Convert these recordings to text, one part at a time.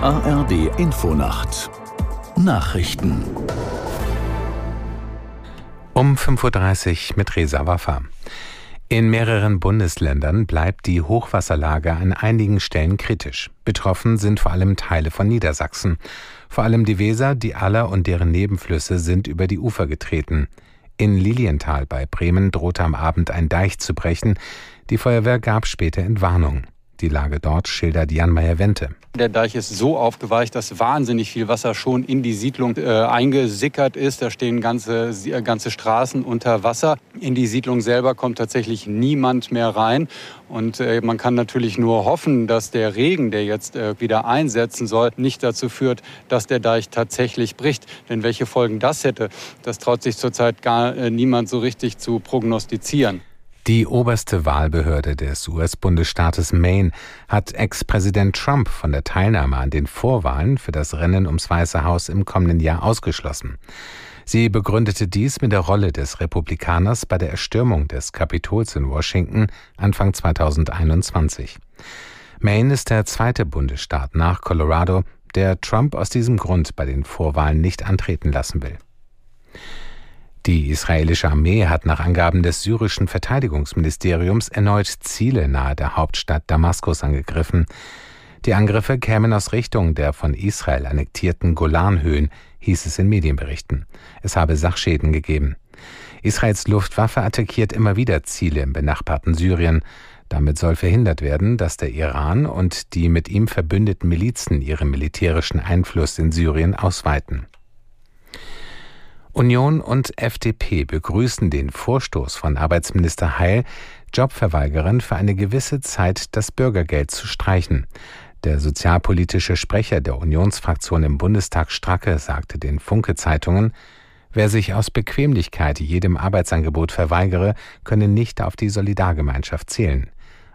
ARD Infonacht Nachrichten um 5.30 Uhr mit Resa Waffa. In mehreren Bundesländern bleibt die Hochwasserlage an einigen Stellen kritisch. Betroffen sind vor allem Teile von Niedersachsen. Vor allem die Weser, die Aller und deren Nebenflüsse sind über die Ufer getreten. In Lilienthal bei Bremen drohte am Abend ein Deich zu brechen. Die Feuerwehr gab später Entwarnung. Die Lage dort schildert Jan Meyer-Wente. Der Deich ist so aufgeweicht, dass wahnsinnig viel Wasser schon in die Siedlung äh, eingesickert ist. Da stehen ganze, äh, ganze Straßen unter Wasser. In die Siedlung selber kommt tatsächlich niemand mehr rein. Und äh, man kann natürlich nur hoffen, dass der Regen, der jetzt äh, wieder einsetzen soll, nicht dazu führt, dass der Deich tatsächlich bricht. Denn welche Folgen das hätte, das traut sich zurzeit gar äh, niemand so richtig zu prognostizieren. Die oberste Wahlbehörde des US-Bundesstaates Maine hat Ex-Präsident Trump von der Teilnahme an den Vorwahlen für das Rennen ums Weiße Haus im kommenden Jahr ausgeschlossen. Sie begründete dies mit der Rolle des Republikaners bei der Erstürmung des Kapitols in Washington Anfang 2021. Maine ist der zweite Bundesstaat nach Colorado, der Trump aus diesem Grund bei den Vorwahlen nicht antreten lassen will. Die israelische Armee hat nach Angaben des syrischen Verteidigungsministeriums erneut Ziele nahe der Hauptstadt Damaskus angegriffen. Die Angriffe kämen aus Richtung der von Israel annektierten Golanhöhen, hieß es in Medienberichten. Es habe Sachschäden gegeben. Israels Luftwaffe attackiert immer wieder Ziele im benachbarten Syrien. Damit soll verhindert werden, dass der Iran und die mit ihm verbündeten Milizen ihren militärischen Einfluss in Syrien ausweiten. Union und FDP begrüßen den Vorstoß von Arbeitsminister Heil, Jobverweigerern für eine gewisse Zeit das Bürgergeld zu streichen. Der sozialpolitische Sprecher der Unionsfraktion im Bundestag Stracke sagte den Funke Zeitungen, Wer sich aus Bequemlichkeit jedem Arbeitsangebot verweigere, könne nicht auf die Solidargemeinschaft zählen.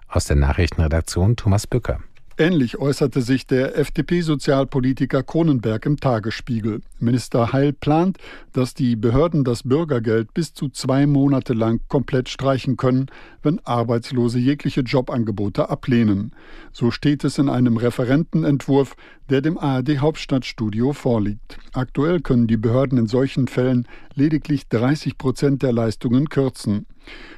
Aus der Nachrichtenredaktion Thomas Bücker. Ähnlich äußerte sich der FDP-Sozialpolitiker Kronenberg im Tagesspiegel. Minister Heil plant, dass die Behörden das Bürgergeld bis zu zwei Monate lang komplett streichen können, wenn Arbeitslose jegliche Jobangebote ablehnen. So steht es in einem Referentenentwurf, der dem ARD Hauptstadtstudio vorliegt. Aktuell können die Behörden in solchen Fällen lediglich 30 Prozent der Leistungen kürzen.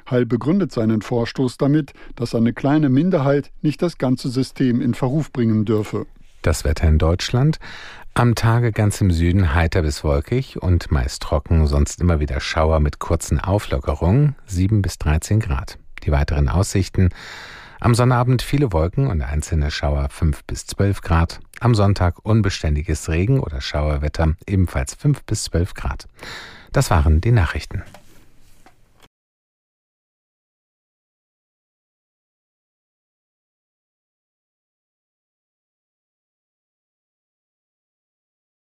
Heil begründet seinen Vorstoß damit, dass eine kleine Minderheit nicht das ganze System in Verruf bringen dürfe. Das Wetter in Deutschland. Am Tage ganz im Süden heiter bis wolkig und meist trocken, sonst immer wieder Schauer mit kurzen Auflockerungen, 7 bis 13 Grad. Die weiteren Aussichten. Am Sonnabend viele Wolken und einzelne Schauer 5 bis 12 Grad. Am Sonntag unbeständiges Regen- oder Schauerwetter, ebenfalls 5 bis 12 Grad. Das waren die Nachrichten.